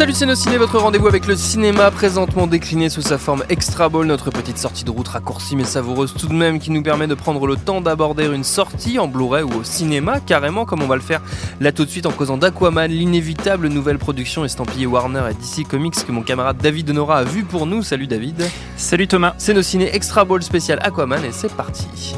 Salut c'est nos ciné, votre rendez-vous avec le cinéma présentement décliné sous sa forme extra ball, notre petite sortie de route raccourcie mais savoureuse tout de même qui nous permet de prendre le temps d'aborder une sortie en Blu-ray ou au cinéma carrément comme on va le faire là tout de suite en causant d'Aquaman, l'inévitable nouvelle production estampillée Warner et DC Comics que mon camarade David Denora a vu pour nous. Salut David. Salut Thomas. C'est nos ciné extra ball spécial Aquaman et c'est parti.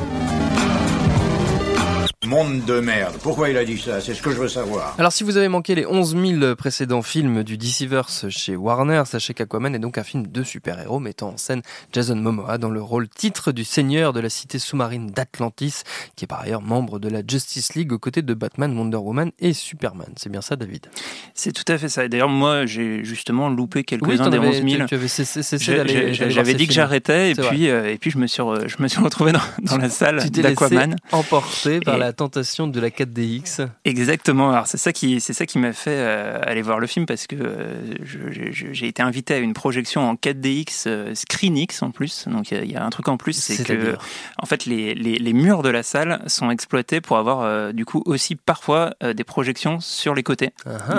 Monde de merde. Pourquoi il a dit ça? C'est ce que je veux savoir. Alors si vous avez manqué les 11 000 précédents films du DCverse chez Warner, sachez qu'Aquaman est donc un film de super-héros mettant en scène Jason Momoa dans le rôle titre du seigneur de la cité sous-marine d'Atlantis, qui est par ailleurs membre de la Justice League aux côtés de Batman, Wonder Woman et Superman. C'est bien ça David? C'est tout à fait ça. Et d'ailleurs, moi, j'ai justement loupé quelques-uns des avais- 11 000. tu avais cessé, cessé J'ai- d'aller- j'ai- d'aller voir J'avais dit que films. j'arrêtais et puis, euh, et puis je me suis, re- je me suis retrouvé dans, dans la salle Tu t'es laissé d'Aquaman. emporté par Et- la tentation de la 4DX. Exactement. Alors c'est ça qui, c'est ça qui m'a fait euh, aller voir le film parce que euh, j'ai été invité à une projection en 4DX, euh, ScreenX en plus. Donc il y a- un truc en plus, c'est que en fait les, les, les murs de la salle sont exploités pour avoir du coup aussi parfois des projections sur les côtés.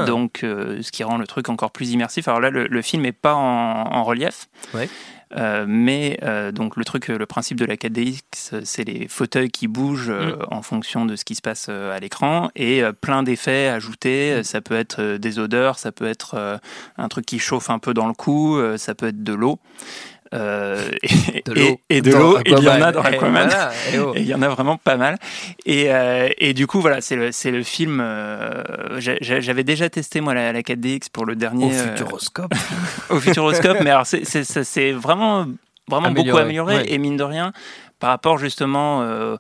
Donc, ce qui rend le truc encore plus immersif. Alors là, le, le film n'est pas en, en relief. Ouais. Euh, mais euh, donc le truc, le principe de la 4DX, c'est les fauteuils qui bougent euh, Mm. en fonction de ce qui se passe euh, à l'écran et euh, plein d'effets ajoutés. Mm. Ça peut être euh, des odeurs, ça peut être euh, un truc qui chauffe un peu dans le cou, euh, ça peut être de l'eau. Euh, et, De l'eau. et- et de Dans l'eau, il y en a Aquaman. dans Eh, Aquaman. voilà, eh oh. Et il y en a vraiment pas mal. Et, euh, et du coup, voilà, c'est le, c'est le film. euh, J'avais déjà testé, moi, la, la 4DX pour le dernier. Au euh, futuroscope. au Futuroscope. mais alors, c'est- c'est c'est- c'est vraiment, vraiment beaucoup Amélioré, amélioré. ouais. Et mine de rien, par rapport justement euh,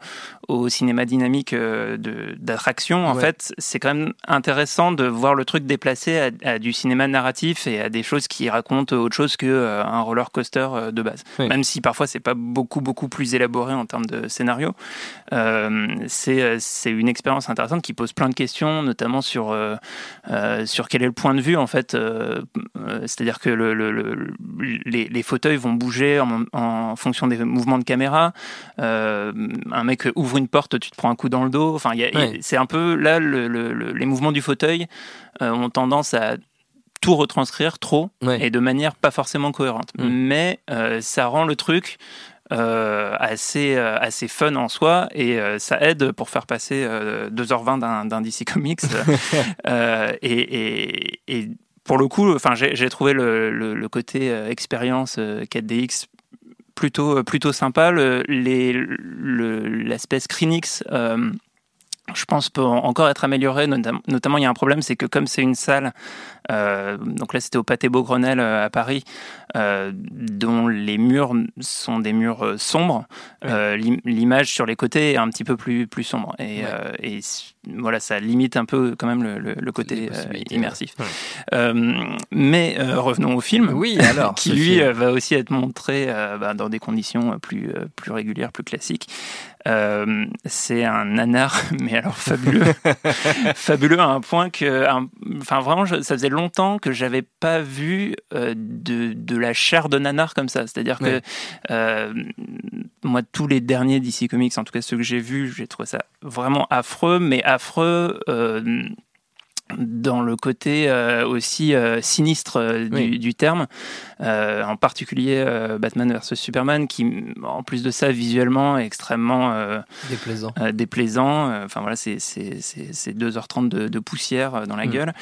au cinéma dynamique euh, d'attraction, en Ouais. fait, c'est quand même intéressant de voir le truc déplacé à, à du cinéma narratif et à des choses qui racontent autre chose que euh, un roller coaster euh, de base. Oui. Même si parfois c'est pas beaucoup beaucoup plus élaboré en termes de scénario, euh, c'est c'est une expérience intéressante qui pose plein de questions, notamment sur euh, sur quel est le point de vue en fait. euh, C'est-à-dire que le, le- le- les, les fauteuils vont bouger en, en fonction des mouvements de caméra. Un mec ouvre une porte, tu te prends un coup dans le dos. Enfin, Ouais. c'est un peu là le- le- le- les mouvements du fauteuil euh, ont tendance à tout retranscrire trop Ouais. et de manière pas forcément cohérente. Mm. Mais euh, ça rend le truc euh, assez, euh, assez fun en soi et euh, ça aide pour faire passer euh, 2h20 d'un- DC Comics. Et, et- et pour le coup, enfin, j'ai trouvé le, le- le côté expérience euh, 4DX plutôt, plutôt sympa. Le- les- le- L'aspect Screenix. euh, je pense peut encore être amélioré. Notam- Notamment, il y a un problème, c'est que comme c'est une salle, euh, donc là c'était au Pâté Beaugrenelle euh, à Paris, euh, dont les murs sont des murs euh, sombres, euh, l'im- l'image sur les côtés est un petit peu plus, plus sombre. Et, Ouais. euh, et s- voilà, ça limite un peu quand même le, le- le Les côté euh, immersif. ouais. Euh, mais euh, revenons au film. Oui, alors, qui lui film. va aussi être montré bah, dans des conditions plus, plus régulières, plus classiques. C'est un nanar, mais alors fabuleux, fabuleux à un point que, enfin vraiment, je- ça faisait longtemps que j'avais pas vu de, de la chair de nanar comme ça. C'est-à-dire Ouais. que moi, tous les derniers DC Comics, en tout cas ceux que j'ai vus, j'ai trouvé ça vraiment affreux, mais affreux. euh, dans le côté euh, aussi euh, sinistre euh, du, Oui. du terme, en particulier Batman vs Superman, qui en plus de ça visuellement est extrêmement Déplaisant. déplaisant. Enfin voilà, c'est c'est- c'est- c'est 2h30 de, de poussière dans la Mm. gueule.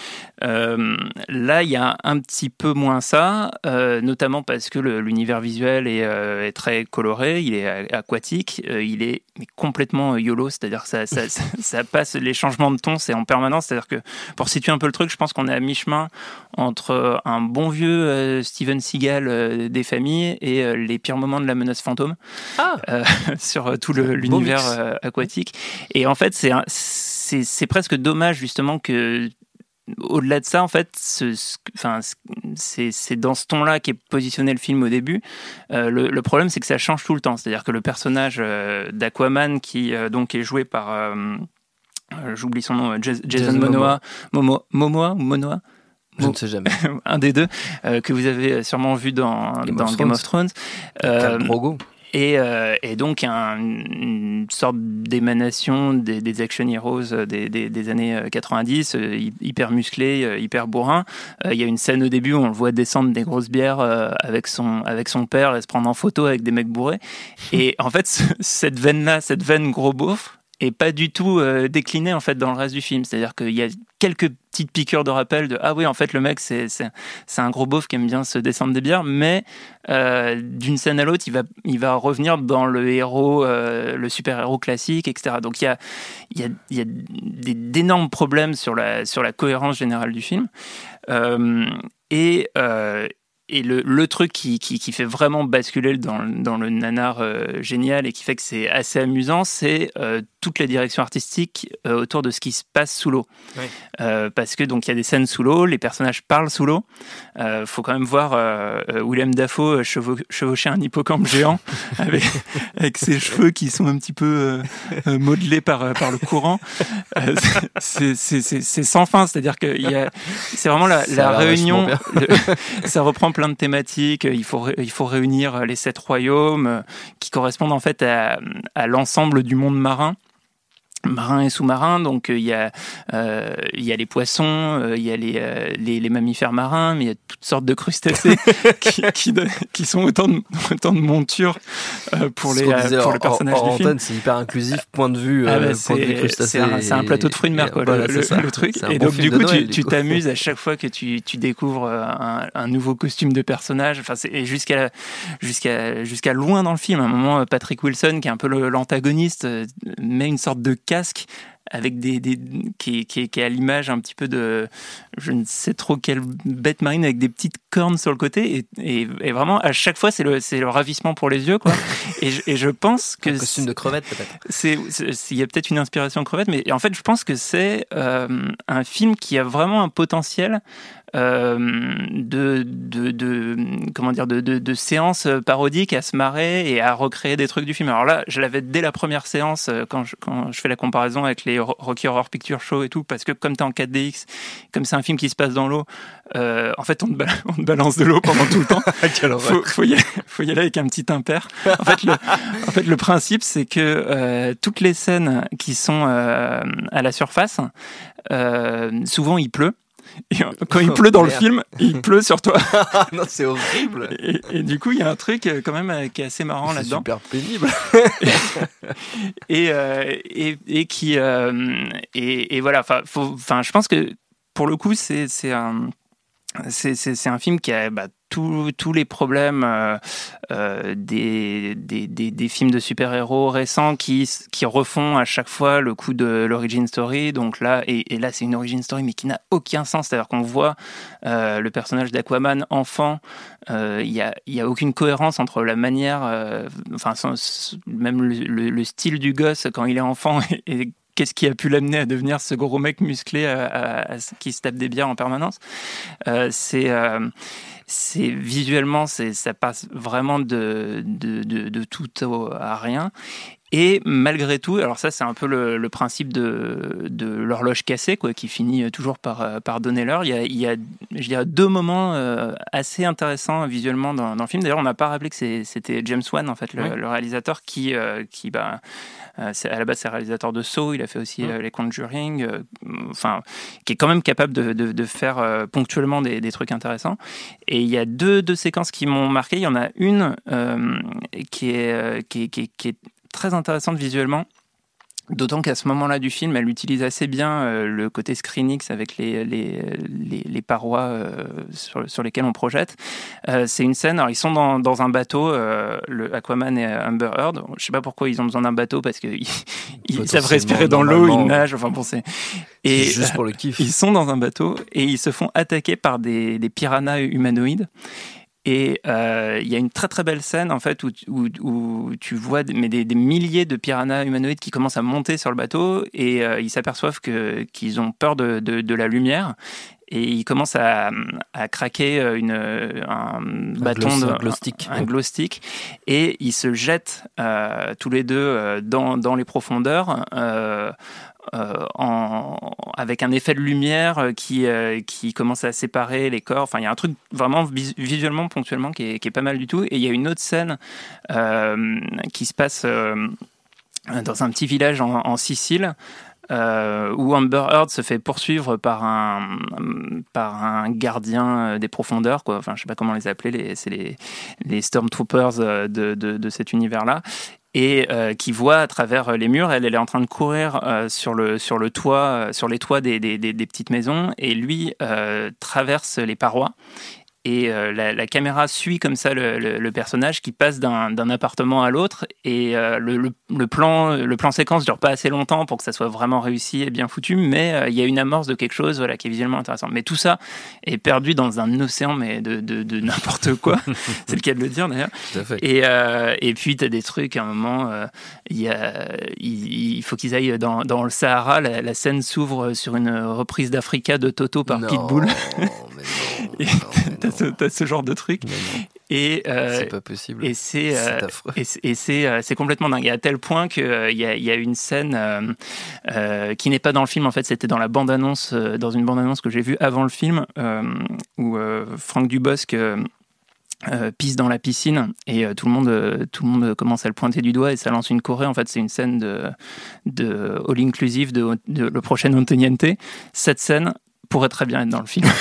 Là, il y a un petit peu moins ça, notamment parce que l'univers visuel est, est très coloré, il est aquatique, il est complètement YOLO, c'est-à-dire que ça, ça, ça- ça passe les changements de ton, c'est en permanence. C'est-à-dire que pour situer un peu le truc, je pense qu'on est à mi-chemin entre un bon vieux Steven Seagal des familles et les pires moments de la menace fantôme Ah. sur tout l'univers aquatique. Et en fait, c'est presque dommage justement que au-delà de ça, en fait, ce- ce- c'est dans ce ton-là qu'est positionné le film au début. Euh, le, le problème, c'est que ça change tout le temps. C'est-à-dire que le personnage euh, d'Aquaman, qui euh, donc est joué par, euh, euh, j'oublie son nom, euh, Jas- Jason, Jason Momoa, Momo- Momoa ou Monoa, Je ne sais jamais. un des deux, euh, que vous avez sûrement vu dans Game dans of Game of Thrones. Euh, et, euh, et donc un- une sorte d'émanation des, des action heroes euh, des, des- des années euh, 90, euh, hy- hyper musclé, euh, hyper bourrin. Euh, Il y a une scène au début où on le voit descendre des grosses bières euh, avec, son, avec son père et se prendre en photo avec des mecs bourrés. Et en fait, ce- cette veine-là, cette veine gros beauf, est pas du tout euh, déclinée en fait dans le reste du film. C'est-à-dire qu'il y a quelques petites piqûres de rappel de ah oui en fait le mec c'est un gros beauf qui aime bien se descendre des bières, mais euh, d'une scène à l'autre, il va, il va revenir dans le héros, euh, le super-héros classique, etc. Donc il y a, il y a, y a d'énormes problèmes sur la, sur la cohérence générale du film. Et et le, le truc qui, qui, fait vraiment basculer dans, dans le nanar génial et qui fait que c'est assez amusant, c'est euh, toute la direction artistique euh, autour de ce qui se passe sous l'eau. Euh, parce que donc il y a des scènes sous l'eau, les personnages parlent sous l'eau. Euh, faut quand même voir euh, William Dafoe chevau- chevaucher un hippocampe géant avec, avec ses cheveux qui sont un petit peu modelés par, par le courant. C'est- sans fin, c'est-à-dire que c'est vraiment la, réunion. le- ça reprend plein de thématiques. Il faut, il faut réunir les sept royaumes qui correspondent en fait à, à l'ensemble du monde marin marin et sous-marin. Donc euh, il y a euh, il y a les poissons, euh, il y a les, euh, les les mammifères marins, mais il y a toutes sortes de crustacés qui, qui, qui sont autant de autant de montures euh, pour les disait pour le personnage du film. C'est hyper inclusif, point de vue, Ah euh, bah, point de vue c'est crustacé. c'est un, plateau de fruits de mer, quoi, voilà, le, truc. Et bon donc, du coup, Noël, tu t'amuses à chaque fois que tu, tu découvres un, un nouveau costume de personnage. Enfin, c'est- et jusqu'à jusqu'à jusqu'à loin dans le film. À un moment, Patrick Wilson, qui est un peu l'antagoniste, met une sorte de casque avec des, des qui, qui, qui est à l'image un petit peu de je ne sais trop quelle bête marine avec des petites cornes sur le côté et, et, et vraiment à chaque fois c'est le c'est le ravissement pour les yeux quoi et je, et je pense que Un costume de crevette, peut-être. c'est il y a peut-être une inspiration crevette mais en fait je pense que c'est euh, un film qui a vraiment un potentiel de, de, de comment dire de, de, de séances parodiques à se marrer et à recréer des trucs du film. Alors là, je l'avais dès la première séance euh, quand je, quand je fais la comparaison avec les Ro- Rocky Horror Picture Show et tout, parce que comme tu es en 4DX, comme c'est un film qui se passe dans l'eau, euh, en fait on te, on te balance de l'eau pendant tout le temps. faut, faut, y aller, faut y aller avec un petit impair. En fait, le, en fait, le principe, c'est que euh, toutes les scènes qui sont euh, à la surface, euh, souvent il pleut. Et quand il pleut dans le film, il pleut sur toi. Ah non, c'est horrible. Et, et du coup, il y a un truc euh, quand même euh, qui est assez marrant C'est là-dedans. super pénible. Et, euh, et, et qui euh, et, et voilà. Enfin, je pense que pour le coup, c'est c'est un c'est c'est- c'est un film qui a bah, tous les problèmes euh, euh, des, des, films de super-héros récents qui, qui refont à chaque fois le coup de l'origin story. Donc là, et, là, c'est une origin story, mais qui n'a aucun sens. C'est-à-dire qu'on voit euh, le personnage d'Aquaman enfant. euh, Il n'y a, y a aucune cohérence entre la manière, euh, enfin, même le style du gosse quand il est enfant et, et Qu'est-ce qui a pu l'amener à devenir ce gros mec musclé à- qui se tape des bières en permanence Euh, C'est euh, c'est visuellement, ça passe vraiment de, tout à rien. Et malgré tout, alors ça c'est un peu le, le principe de, de l'horloge cassée, quoi, qui finit toujours par, euh, par donner l'heure. Il y a, il y a je dirais, deux moments euh, assez intéressants visuellement dans, dans le film. D'ailleurs, on n'a pas rappelé que c'était James Wan, en fait, le, Oui. le réalisateur, qui, euh, qui bah, euh, à la base, c'est réalisateur de Saw, il a fait aussi les Conjuring, euh, enfin, qui est quand même capable de, de- de faire ponctuellement des, des trucs intéressants. Et il y a deux, deux séquences qui m'ont marqué. Il y en a une qui, est, qui, est, qui est- qui est très intéressante visuellement. D'autant qu'à ce moment-là du film, elle utilise assez bien euh, le côté screenix avec les, les, les, parois euh, sur, sur, lesquelles on projette. Euh, c'est une scène, alors ils sont dans, dans un bateau, le Aquaman et Amber Heard. Je sais pas pourquoi ils ont besoin d'un bateau parce qu'ils ils savent respirer dans l'eau, ils nagent, enfin bon, c'est. Et juste pour le kiff. Ils sont dans un bateau et ils se font attaquer par des, des piranhas humanoïdes. Et euh, il y a une très très belle scène en fait où, où, tu vois des, mais des, milliers de piranhas humanoïdes qui commencent à monter sur le bateau et euh, ils s'aperçoivent que qu'ils ont peur de, de, la lumière et ils commencent à, à craquer une, un, bâton de, un glow stick, un, glow stick et ils se jettent euh, tous les deux dans, dans les profondeurs euh, avec un effet de lumière euh, qui, euh, qui commence à séparer les corps. Enfin, il y a un truc vraiment visuellement, ponctuellement, qui est, pas mal du tout. Et il y a une autre scène qui se passe dans un petit village en, Sicile. où Amber Heard se fait poursuivre par un, par un gardien des profondeurs, quoi. Enfin, je sais pas comment les appeler, c'est les, Stormtroopers de, de cet univers-là et euh, qui voit à travers les murs. Elle, elle est en train de courir euh, sur le sur le toit, euh, sur les toits des, des, des, des petites maisons, et lui traverse les parois et euh, la, caméra suit comme ça le, personnage qui passe d'un appartement à l'autre. Et euh, le, plan le plan séquence dure pas assez longtemps pour que ça soit vraiment réussi et bien foutu. Mais euh, il y a une amorce de quelque chose voilà qui est visuellement intéressant. Mais tout ça est perdu dans un océan mais de, de, n'importe quoi. C'est le cas de le dire d'ailleurs. Et, et puis tu as des trucs à un moment il, y a, il, faut qu'ils aillent dans, dans, le Sahara. La, scène s'ouvre sur une reprise d'Africa de Toto par Pitbull t'as ce, genre de truc. Et euh, c'est pas possible. Et c'est euh, et, c'est euh, c'est complètement dingue. à tel point que il y a, y, a, une scène qui n'est pas dans le film. En fait, c'était dans la bande annonce, dans une bande annonce que j'ai vue avant le film, où Franck Dubosc pisse dans la piscine et tout le monde tout le monde commence à le pointer du doigt et ça lance une choré en fait c'est une scène de de all inclusive de, de le prochain Antoniente cette scène pourrait très bien être dans le film.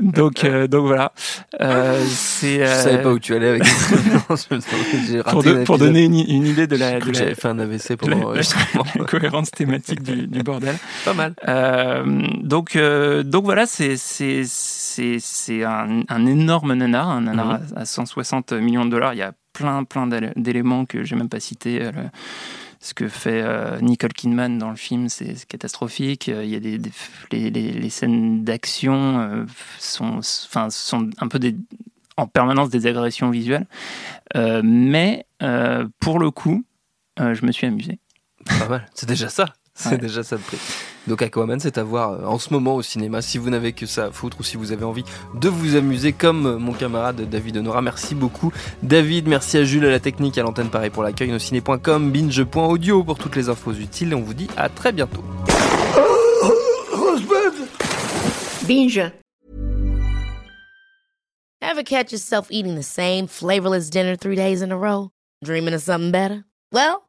donc, euh, donc voilà. Euh, c'est, Je savais pas où tu allais avec pour, pour donner une, idée de la. De la fait un AVC pendant la, la cohérence thématique du, du, bordel. Pas mal. Euh, donc, euh, donc voilà, c'est, c'est, c'est, c'est un, un, énorme nanar, un nanar mhm. à 160 millions de dollars. Il y a plein, plein d'éléments que j'ai même pas cités. Le, ce que fait euh, Nicole Kidman dans le film, c'est catastrophique. Il y a des, les, les, scènes d'action euh, sont, enfin, sont un peu des, en permanence des agressions visuelles. Euh, mais pour le coup, je me suis amusé. Pas mal, c'est déjà ça. C'est déjà ça de prix. Donc Aquaman, c'est à voir euh, en ce moment au cinéma. Si vous n'avez que ça à foutre ou si vous avez envie de vous amuser comme euh, mon camarade David Honora. Merci beaucoup David, merci à Jules à la technique, à l'antenne pareil pour l'accueil, nociné.com, binge.audio pour toutes les infos utiles et on vous dit à très bientôt. Binge. Ever catch yourself eating the same flavorless dinner three days in a row? Dreaming of something better? Well,